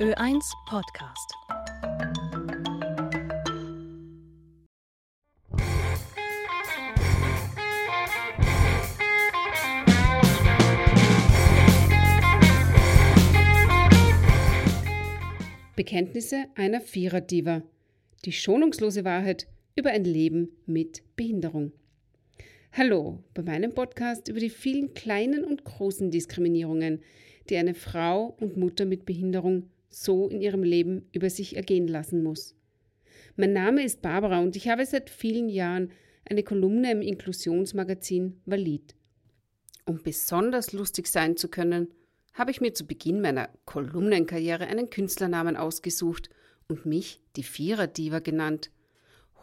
Ö1 Podcast. Bekenntnisse einer Viererdiva. Die schonungslose Wahrheit über ein Leben mit Behinderung. Hallo bei meinem Podcast über die vielen kleinen und großen Diskriminierungen, die eine Frau und Mutter mit Behinderung so in ihrem Leben über sich ergehen lassen muss. Mein Name ist Barbara und ich habe seit vielen Jahren eine Kolumne im Inklusionsmagazin Valid. Um besonders lustig sein zu können, habe ich mir zu Beginn meiner Kolumnenkarriere einen Künstlernamen ausgesucht und mich die Vierer-Diva genannt.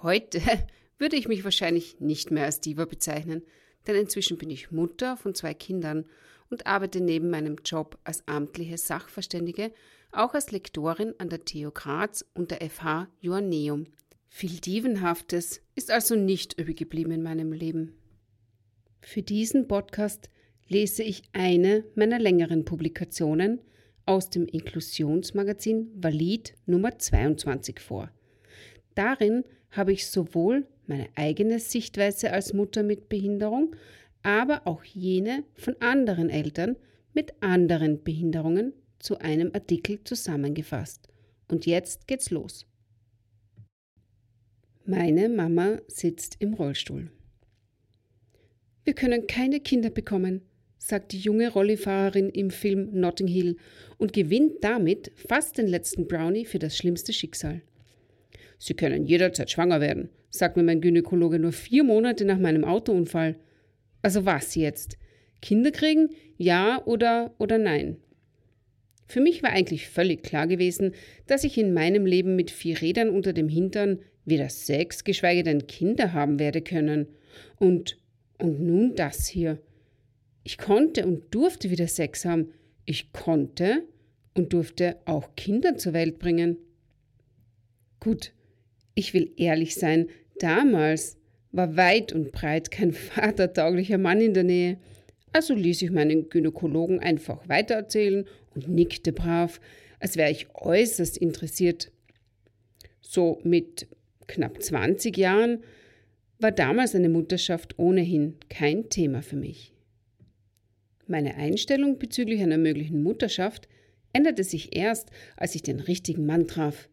Heute würde ich mich wahrscheinlich nicht mehr als Diva bezeichnen, denn inzwischen bin ich Mutter von zwei Kindern und arbeite neben meinem Job als amtliche Sachverständige auch als Lektorin an der TU Graz und der FH Joanneum. Viel Divenhaftes ist also nicht übrig geblieben in meinem Leben. Für diesen Podcast lese ich eine meiner längeren Publikationen aus dem Inklusionsmagazin Valid Nummer 22 vor. Darin habe ich sowohl meine eigene Sichtweise als Mutter mit Behinderung, aber auch jene von anderen Eltern mit anderen Behinderungen zu einem Artikel zusammengefasst. Und jetzt geht's los. Meine Mama sitzt im Rollstuhl. Wir können keine Kinder bekommen, sagt die junge Rollifahrerin im Film Notting Hill und gewinnt damit fast den letzten Brownie für das schlimmste Schicksal. Sie können jederzeit schwanger werden, sagt mir mein Gynäkologe nur vier Monate nach meinem Autounfall. Also was jetzt? Kinder kriegen? Ja oder oder nein? Für mich war eigentlich völlig klar gewesen, dass ich in meinem Leben mit vier Rädern unter dem Hintern weder Sex, geschweige denn Kinder haben werde können. Und, und nun das hier. Ich konnte und durfte wieder Sex haben. Ich konnte und durfte auch Kinder zur Welt bringen. Gut, ich will ehrlich sein, damals war weit und breit kein vatertauglicher Mann in der Nähe. Also ließ ich meinen Gynäkologen einfach weitererzählen und nickte brav, als wäre ich äußerst interessiert. So mit knapp 20 Jahren war damals eine Mutterschaft ohnehin kein Thema für mich. Meine Einstellung bezüglich einer möglichen Mutterschaft änderte sich erst, als ich den richtigen Mann traf.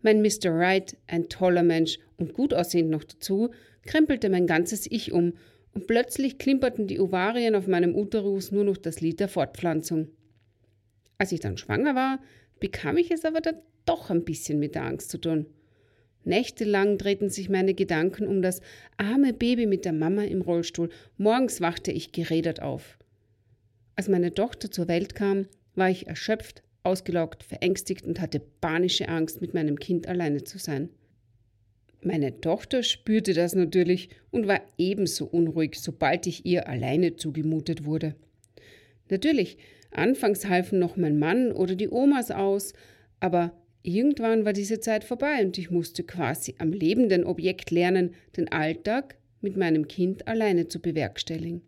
Mein Mr. Right, ein toller Mensch und gut aussehend noch dazu, krempelte mein ganzes Ich um plötzlich klimperten die Ovarien auf meinem Uterus nur noch das Lied der Fortpflanzung. Als ich dann schwanger war, bekam ich es aber dann doch ein bisschen mit der Angst zu tun. Nächtelang drehten sich meine Gedanken um das arme Baby mit der Mama im Rollstuhl. Morgens wachte ich gerädert auf. Als meine Tochter zur Welt kam, war ich erschöpft, ausgelaugt, verängstigt und hatte panische Angst, mit meinem Kind alleine zu sein. Meine Tochter spürte das natürlich und war ebenso unruhig, sobald ich ihr alleine zugemutet wurde. Natürlich, anfangs halfen noch mein Mann oder die Omas aus, aber irgendwann war diese Zeit vorbei und ich musste quasi am lebenden Objekt lernen, den Alltag mit meinem Kind alleine zu bewerkstelligen.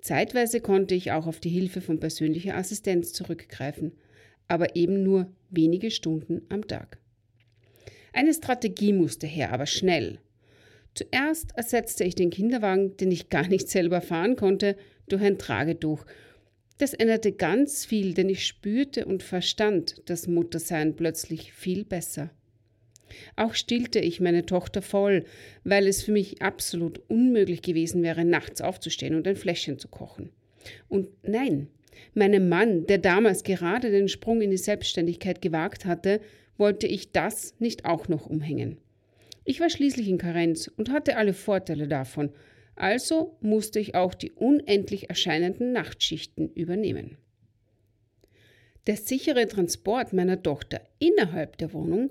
Zeitweise konnte ich auch auf die Hilfe von persönlicher Assistenz zurückgreifen, aber eben nur wenige Stunden am Tag. Eine Strategie musste her, aber schnell. Zuerst ersetzte ich den Kinderwagen, den ich gar nicht selber fahren konnte, durch ein Tragetuch. Das änderte ganz viel, denn ich spürte und verstand das Muttersein plötzlich viel besser. Auch stillte ich meine Tochter voll, weil es für mich absolut unmöglich gewesen wäre, nachts aufzustehen und ein Fläschchen zu kochen. Und nein, meinem Mann, der damals gerade den Sprung in die Selbstständigkeit gewagt hatte, wollte ich das nicht auch noch umhängen. Ich war schließlich in Karenz und hatte alle Vorteile davon, also musste ich auch die unendlich erscheinenden Nachtschichten übernehmen. Der sichere Transport meiner Tochter innerhalb der Wohnung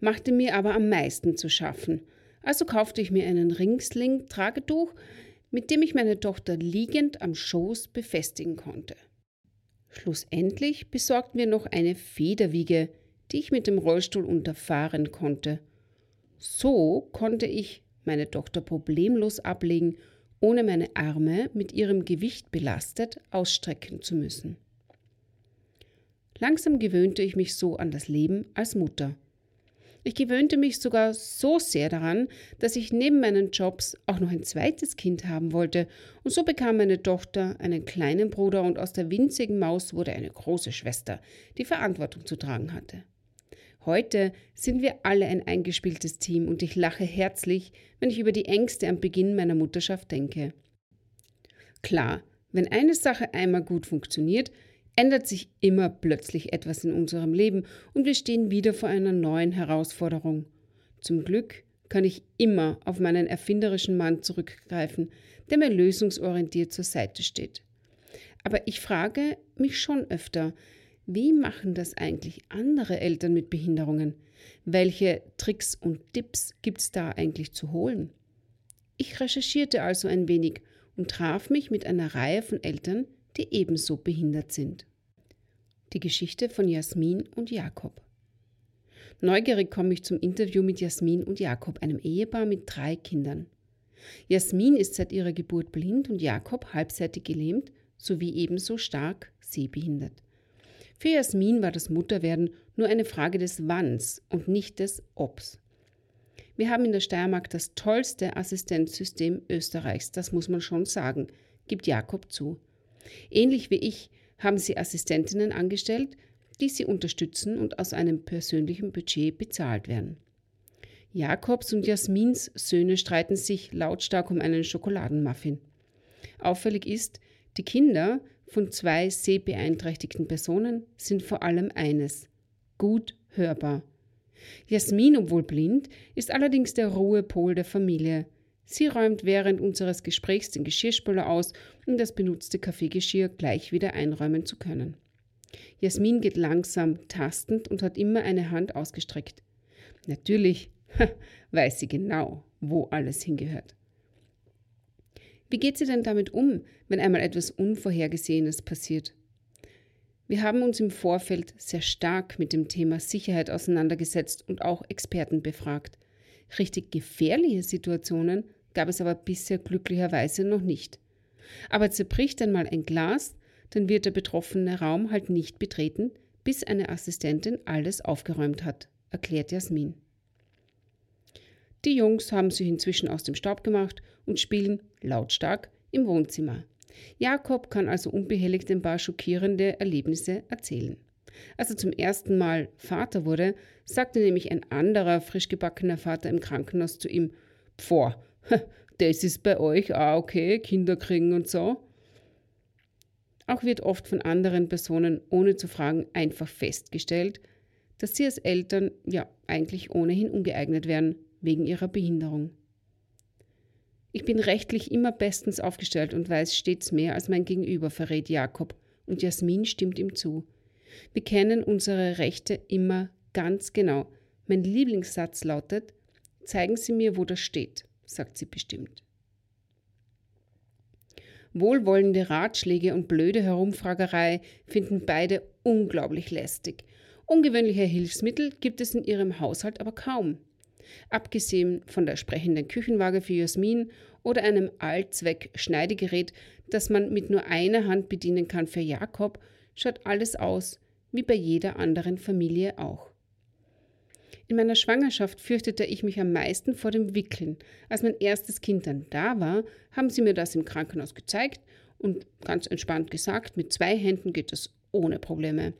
machte mir aber am meisten zu schaffen. Also kaufte ich mir einen Ringsling-Tragetuch, mit dem ich meine Tochter liegend am Schoß befestigen konnte. Schlussendlich besorgten wir noch eine Federwiege, die ich mit dem Rollstuhl unterfahren konnte. So konnte ich meine Tochter problemlos ablegen, ohne meine Arme mit ihrem Gewicht belastet ausstrecken zu müssen. Langsam gewöhnte ich mich so an das Leben als Mutter. Ich gewöhnte mich sogar so sehr daran, dass ich neben meinen Jobs auch noch ein zweites Kind haben wollte, und so bekam meine Tochter einen kleinen Bruder und aus der winzigen Maus wurde eine große Schwester, die Verantwortung zu tragen hatte. Heute sind wir alle ein eingespieltes Team und ich lache herzlich, wenn ich über die Ängste am Beginn meiner Mutterschaft denke. Klar, wenn eine Sache einmal gut funktioniert, ändert sich immer plötzlich etwas in unserem Leben und wir stehen wieder vor einer neuen Herausforderung. Zum Glück kann ich immer auf meinen erfinderischen Mann zurückgreifen, der mir lösungsorientiert zur Seite steht. Aber ich frage mich schon öfter, wie machen das eigentlich andere Eltern mit Behinderungen? Welche Tricks und Tipps gibt es da eigentlich zu holen? Ich recherchierte also ein wenig und traf mich mit einer Reihe von Eltern, die ebenso behindert sind. Die Geschichte von Jasmin und Jakob. Neugierig komme ich zum Interview mit Jasmin und Jakob, einem Ehepaar mit drei Kindern. Jasmin ist seit ihrer Geburt blind und Jakob halbseitig gelähmt sowie ebenso stark sehbehindert. Für Jasmin war das Mutterwerden nur eine Frage des Wanns und nicht des Obs. Wir haben in der Steiermark das tollste Assistenzsystem Österreichs, das muss man schon sagen, gibt Jakob zu. Ähnlich wie ich haben sie Assistentinnen angestellt, die sie unterstützen und aus einem persönlichen Budget bezahlt werden. Jakobs und Jasmins Söhne streiten sich lautstark um einen Schokoladenmuffin. Auffällig ist, die Kinder von zwei sehbeeinträchtigten Personen sind vor allem eines gut hörbar. Jasmin, obwohl blind, ist allerdings der Ruhepol der Familie. Sie räumt während unseres Gesprächs den Geschirrspüler aus, um das benutzte Kaffeegeschirr gleich wieder einräumen zu können. Jasmin geht langsam, tastend und hat immer eine Hand ausgestreckt. Natürlich weiß sie genau, wo alles hingehört. Wie geht sie denn damit um, wenn einmal etwas Unvorhergesehenes passiert? Wir haben uns im Vorfeld sehr stark mit dem Thema Sicherheit auseinandergesetzt und auch Experten befragt. Richtig gefährliche Situationen gab es aber bisher glücklicherweise noch nicht. Aber zerbricht einmal ein Glas, dann wird der betroffene Raum halt nicht betreten, bis eine Assistentin alles aufgeräumt hat, erklärt Jasmin. Die Jungs haben sich inzwischen aus dem Staub gemacht und spielen lautstark im Wohnzimmer. Jakob kann also unbehelligt ein paar schockierende Erlebnisse erzählen. Als er zum ersten Mal Vater wurde, sagte nämlich ein anderer frisch gebackener Vater im Krankenhaus zu ihm: Pfoh, das ist bei euch auch okay, Kinder kriegen und so. Auch wird oft von anderen Personen ohne zu fragen einfach festgestellt, dass sie als Eltern ja eigentlich ohnehin ungeeignet wären wegen ihrer Behinderung. Ich bin rechtlich immer bestens aufgestellt und weiß stets mehr als mein Gegenüber, verrät Jakob, und Jasmin stimmt ihm zu. Wir kennen unsere Rechte immer ganz genau. Mein Lieblingssatz lautet: Zeigen Sie mir, wo das steht sagt sie bestimmt. Wohlwollende Ratschläge und blöde Herumfragerei finden beide unglaublich lästig. Ungewöhnliche Hilfsmittel gibt es in ihrem Haushalt aber kaum. Abgesehen von der sprechenden Küchenwaage für Jasmin oder einem Allzweck-Schneidegerät, das man mit nur einer Hand bedienen kann für Jakob, schaut alles aus, wie bei jeder anderen Familie auch. In meiner Schwangerschaft fürchtete ich mich am meisten vor dem Wickeln. Als mein erstes Kind dann da war, haben sie mir das im Krankenhaus gezeigt und ganz entspannt gesagt, mit zwei Händen geht das ohne Probleme.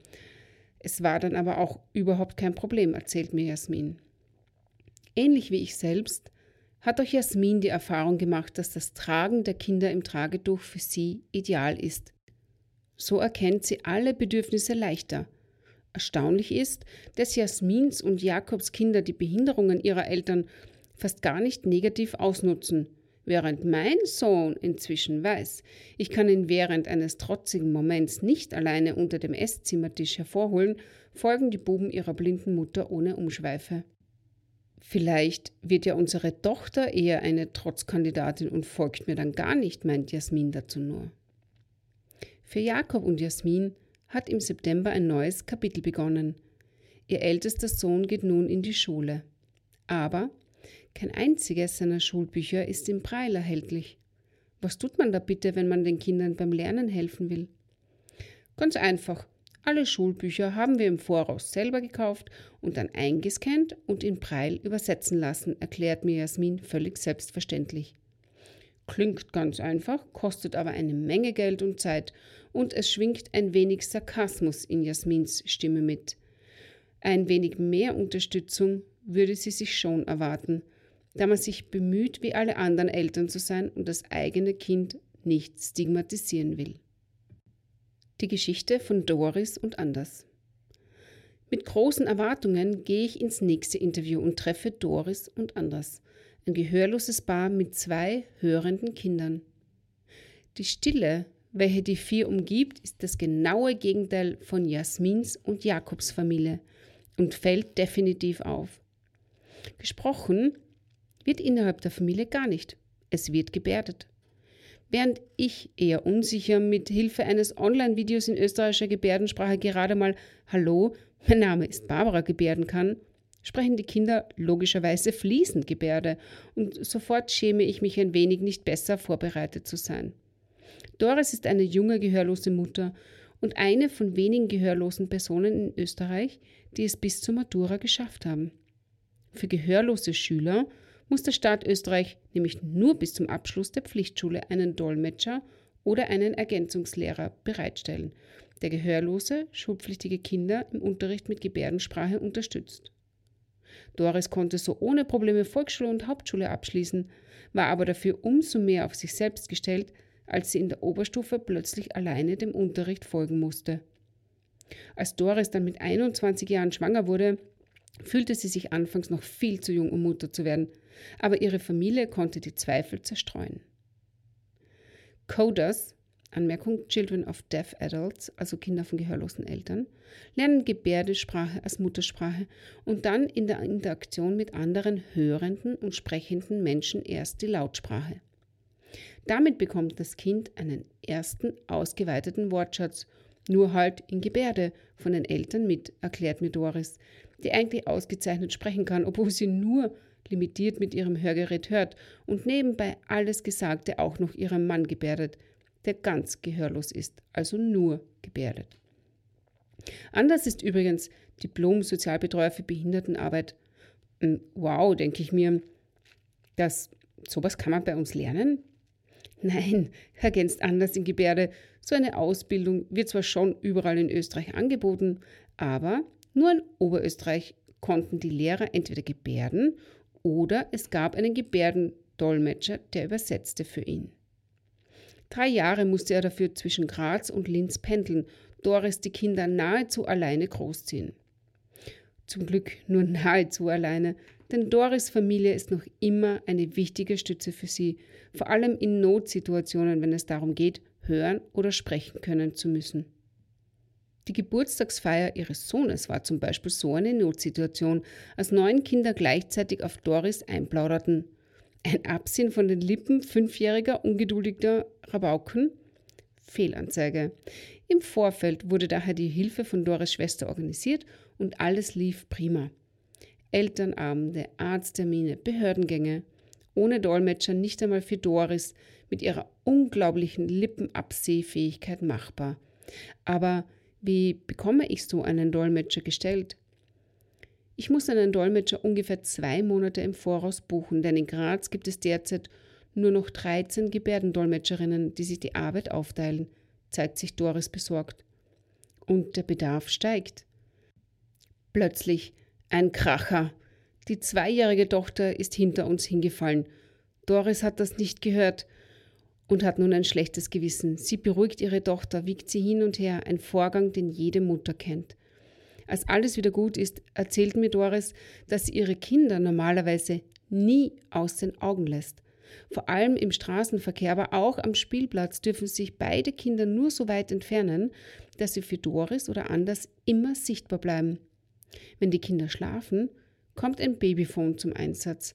Es war dann aber auch überhaupt kein Problem, erzählt mir Jasmin. Ähnlich wie ich selbst hat auch Jasmin die Erfahrung gemacht, dass das Tragen der Kinder im Tragetuch für sie ideal ist. So erkennt sie alle Bedürfnisse leichter Erstaunlich ist, dass Jasmins und Jakobs Kinder die Behinderungen ihrer Eltern fast gar nicht negativ ausnutzen, während mein Sohn inzwischen weiß, ich kann ihn während eines trotzigen Moments nicht alleine unter dem Esszimmertisch hervorholen, folgen die Buben ihrer blinden Mutter ohne Umschweife. Vielleicht wird ja unsere Tochter eher eine Trotzkandidatin und folgt mir dann gar nicht, meint Jasmin dazu nur. Für Jakob und Jasmin hat im September ein neues Kapitel begonnen. Ihr ältester Sohn geht nun in die Schule. Aber kein einziges seiner Schulbücher ist im Braille erhältlich. Was tut man da bitte, wenn man den Kindern beim Lernen helfen will? Ganz einfach. Alle Schulbücher haben wir im Voraus selber gekauft und dann eingescannt und in Preil übersetzen lassen, erklärt mir Jasmin völlig selbstverständlich. Klingt ganz einfach, kostet aber eine Menge Geld und Zeit und es schwingt ein wenig Sarkasmus in Jasmins Stimme mit. Ein wenig mehr Unterstützung würde sie sich schon erwarten, da man sich bemüht, wie alle anderen Eltern zu sein und das eigene Kind nicht stigmatisieren will. Die Geschichte von Doris und Anders. Mit großen Erwartungen gehe ich ins nächste Interview und treffe Doris und Anders, ein gehörloses Paar mit zwei hörenden Kindern. Die Stille, welche die vier umgibt, ist das genaue Gegenteil von Jasmins und Jakobs Familie und fällt definitiv auf. Gesprochen wird innerhalb der Familie gar nicht. Es wird gebärdet. Während ich eher unsicher mit Hilfe eines Online-Videos in österreichischer Gebärdensprache gerade mal Hallo, mein Name ist Barbara gebärden kann, sprechen die Kinder logischerweise fließend Gebärde und sofort schäme ich mich ein wenig nicht besser vorbereitet zu sein. Doris ist eine junge gehörlose Mutter und eine von wenigen gehörlosen Personen in Österreich, die es bis zur Matura geschafft haben. Für gehörlose Schüler muss der Staat Österreich nämlich nur bis zum Abschluss der Pflichtschule einen Dolmetscher oder einen Ergänzungslehrer bereitstellen, der gehörlose, schulpflichtige Kinder im Unterricht mit Gebärdensprache unterstützt. Doris konnte so ohne Probleme Volksschule und Hauptschule abschließen, war aber dafür umso mehr auf sich selbst gestellt, als sie in der Oberstufe plötzlich alleine dem Unterricht folgen musste. Als Doris dann mit 21 Jahren schwanger wurde, fühlte sie sich anfangs noch viel zu jung, um Mutter zu werden, aber ihre Familie konnte die Zweifel zerstreuen. Coders, Anmerkung Children of Deaf Adults, also Kinder von gehörlosen Eltern, lernen Gebärdesprache als Muttersprache und dann in der Interaktion mit anderen hörenden und sprechenden Menschen erst die Lautsprache. Damit bekommt das Kind einen ersten ausgeweiteten Wortschatz, nur halt in Gebärde von den Eltern mit, erklärt mir Doris, die eigentlich ausgezeichnet sprechen kann, obwohl sie nur limitiert mit ihrem Hörgerät hört und nebenbei alles Gesagte auch noch ihrem Mann gebärdet, der ganz gehörlos ist, also nur gebärdet. Anders ist übrigens Diplom-Sozialbetreuer für Behindertenarbeit. Hm, wow, denke ich mir, dass sowas kann man bei uns lernen? Nein, ergänzt anders in Gebärde. So eine Ausbildung wird zwar schon überall in Österreich angeboten, aber nur in Oberösterreich konnten die Lehrer entweder gebärden oder es gab einen Gebärdendolmetscher, der übersetzte für ihn. Drei Jahre musste er dafür zwischen Graz und Linz pendeln, Doris die Kinder nahezu alleine großziehen. Zum Glück nur nahezu alleine, denn Doris Familie ist noch immer eine wichtige Stütze für sie, vor allem in Notsituationen, wenn es darum geht, hören oder sprechen können zu müssen. Die Geburtstagsfeier ihres Sohnes war zum Beispiel so eine Notsituation, als neun Kinder gleichzeitig auf Doris einplauderten. Ein Absinn von den Lippen fünfjähriger, ungeduldiger Rabauken? Fehlanzeige. Im Vorfeld wurde daher die Hilfe von Doris Schwester organisiert und alles lief prima. Elternabende, Arzttermine, Behördengänge. Ohne Dolmetscher nicht einmal für Doris mit ihrer unglaublichen Lippenabsehfähigkeit machbar. Aber wie bekomme ich so einen Dolmetscher gestellt? Ich muss einen Dolmetscher ungefähr zwei Monate im Voraus buchen, denn in Graz gibt es derzeit nur noch 13 Gebärdendolmetscherinnen, die sich die Arbeit aufteilen, zeigt sich Doris besorgt. Und der Bedarf steigt. Plötzlich ein Kracher. Die zweijährige Tochter ist hinter uns hingefallen. Doris hat das nicht gehört und hat nun ein schlechtes Gewissen. Sie beruhigt ihre Tochter, wiegt sie hin und her, ein Vorgang, den jede Mutter kennt. Als alles wieder gut ist, erzählt mir Doris, dass sie ihre Kinder normalerweise nie aus den Augen lässt. Vor allem im Straßenverkehr, aber auch am Spielplatz dürfen sich beide Kinder nur so weit entfernen, dass sie für Doris oder anders immer sichtbar bleiben. Wenn die Kinder schlafen, kommt ein Babyphone zum Einsatz.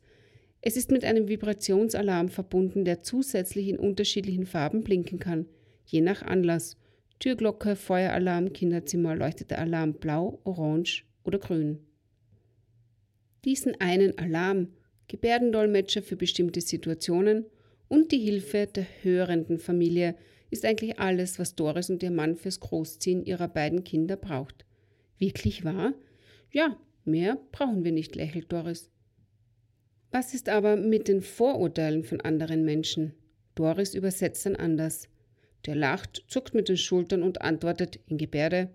Es ist mit einem Vibrationsalarm verbunden, der zusätzlich in unterschiedlichen Farben blinken kann, je nach Anlass. Türglocke, Feueralarm, Kinderzimmer, leuchtete Alarm blau, orange oder grün. Diesen einen Alarm, Gebärdendolmetscher für bestimmte Situationen und die Hilfe der hörenden Familie ist eigentlich alles, was Doris und ihr Mann fürs Großziehen ihrer beiden Kinder braucht. Wirklich wahr? Ja, mehr brauchen wir nicht, lächelt Doris. Was ist aber mit den Vorurteilen von anderen Menschen? Doris übersetzt dann anders. Der lacht, zuckt mit den Schultern und antwortet in Gebärde: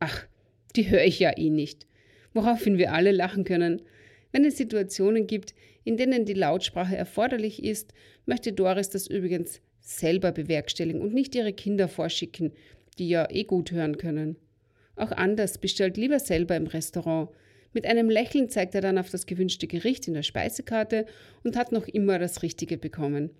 Ach, die höre ich ja eh nicht. Woraufhin wir alle lachen können. Wenn es Situationen gibt, in denen die Lautsprache erforderlich ist, möchte Doris das übrigens selber bewerkstelligen und nicht ihre Kinder vorschicken, die ja eh gut hören können. Auch Anders bestellt lieber selber im Restaurant. Mit einem Lächeln zeigt er dann auf das gewünschte Gericht in der Speisekarte und hat noch immer das Richtige bekommen.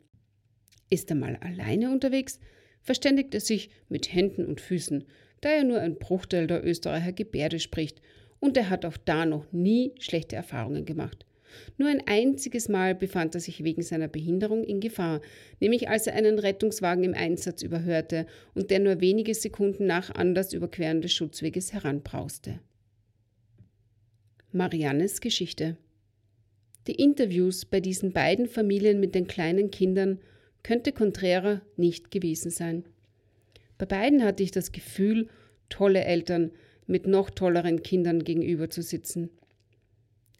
Ist er mal alleine unterwegs, verständigt er sich mit Händen und Füßen, da er nur ein Bruchteil der Österreicher Gebärde spricht und er hat auch da noch nie schlechte Erfahrungen gemacht. Nur ein einziges Mal befand er sich wegen seiner Behinderung in Gefahr, nämlich als er einen Rettungswagen im Einsatz überhörte und der nur wenige Sekunden nach Anders Überqueren des Schutzweges heranbrauste. Mariannes Geschichte Die Interviews bei diesen beiden Familien mit den kleinen Kindern könnte konträrer nicht gewesen sein. Bei beiden hatte ich das Gefühl, tolle Eltern mit noch tolleren Kindern gegenüber zu sitzen.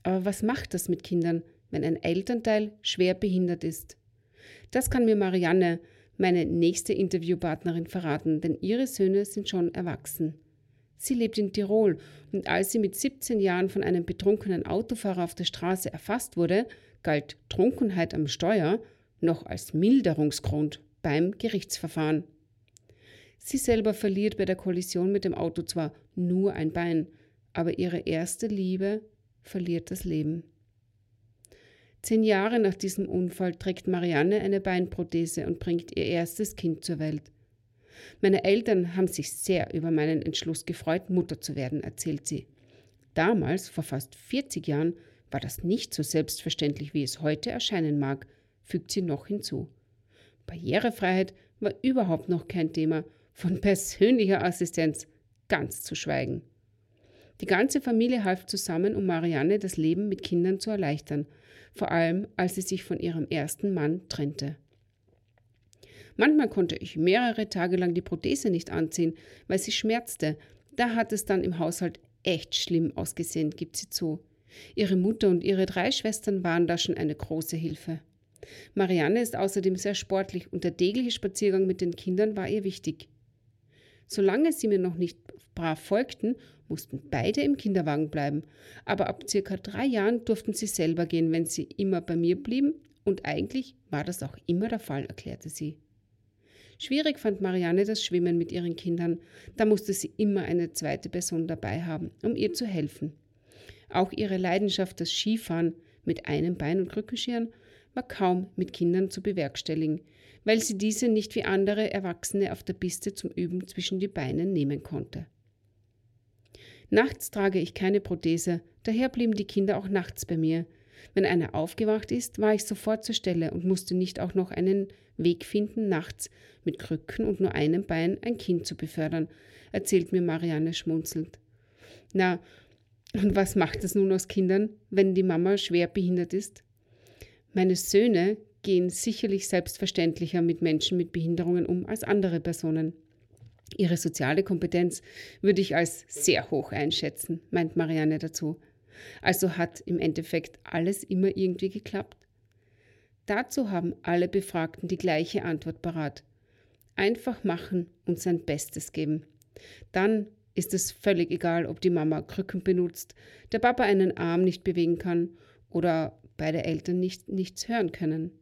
Aber was macht das mit Kindern, wenn ein Elternteil schwer behindert ist? Das kann mir Marianne, meine nächste Interviewpartnerin, verraten, denn ihre Söhne sind schon erwachsen. Sie lebt in Tirol und als sie mit 17 Jahren von einem betrunkenen Autofahrer auf der Straße erfasst wurde, galt Trunkenheit am Steuer noch als Milderungsgrund beim Gerichtsverfahren. Sie selber verliert bei der Kollision mit dem Auto zwar nur ein Bein, aber ihre erste Liebe verliert das Leben. Zehn Jahre nach diesem Unfall trägt Marianne eine Beinprothese und bringt ihr erstes Kind zur Welt. Meine Eltern haben sich sehr über meinen Entschluss gefreut, Mutter zu werden, erzählt sie. Damals, vor fast 40 Jahren, war das nicht so selbstverständlich, wie es heute erscheinen mag, fügt sie noch hinzu. Barrierefreiheit war überhaupt noch kein Thema, von persönlicher Assistenz ganz zu schweigen. Die ganze Familie half zusammen, um Marianne das Leben mit Kindern zu erleichtern, vor allem als sie sich von ihrem ersten Mann trennte. Manchmal konnte ich mehrere Tage lang die Prothese nicht anziehen, weil sie schmerzte. Da hat es dann im Haushalt echt schlimm ausgesehen, gibt sie zu. Ihre Mutter und ihre drei Schwestern waren da schon eine große Hilfe. Marianne ist außerdem sehr sportlich und der tägliche Spaziergang mit den Kindern war ihr wichtig. Solange sie mir noch nicht brav folgten, mussten beide im Kinderwagen bleiben, aber ab circa drei Jahren durften sie selber gehen, wenn sie immer bei mir blieben, und eigentlich war das auch immer der Fall, erklärte sie. Schwierig fand Marianne das Schwimmen mit ihren Kindern, da musste sie immer eine zweite Person dabei haben, um ihr zu helfen. Auch ihre Leidenschaft, das Skifahren mit einem Bein und Krückenschirren, war kaum mit Kindern zu bewerkstelligen, weil sie diese nicht wie andere Erwachsene auf der Piste zum Üben zwischen die Beine nehmen konnte. Nachts trage ich keine Prothese, daher blieben die Kinder auch nachts bei mir. Wenn einer aufgewacht ist, war ich sofort zur Stelle und musste nicht auch noch einen Weg finden, nachts mit Krücken und nur einem Bein ein Kind zu befördern, erzählt mir Marianne schmunzelnd. Na, und was macht es nun aus Kindern, wenn die Mama schwer behindert ist? Meine Söhne gehen sicherlich selbstverständlicher mit Menschen mit Behinderungen um als andere Personen. Ihre soziale Kompetenz würde ich als sehr hoch einschätzen, meint Marianne dazu. Also hat im Endeffekt alles immer irgendwie geklappt? Dazu haben alle Befragten die gleiche Antwort parat. Einfach machen und sein Bestes geben. Dann ist es völlig egal, ob die Mama Krücken benutzt, der Papa einen Arm nicht bewegen kann oder beide Eltern nicht, nichts hören können.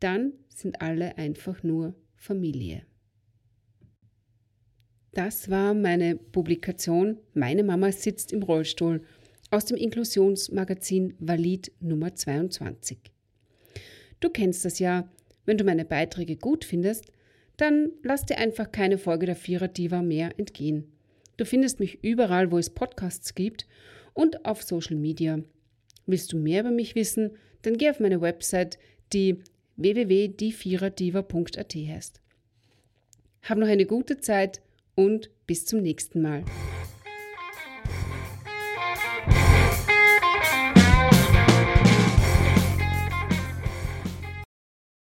Dann sind alle einfach nur Familie. Das war meine Publikation Meine Mama sitzt im Rollstuhl aus dem Inklusionsmagazin Valid Nummer 22. Du kennst das ja, wenn du meine Beiträge gut findest, dann lass dir einfach keine Folge der Vierer Diva mehr entgehen. Du findest mich überall, wo es Podcasts gibt und auf Social Media. Willst du mehr über mich wissen, dann geh auf meine Website, die www.dieviererdiva.at heißt. Hab noch eine gute Zeit und bis zum nächsten Mal.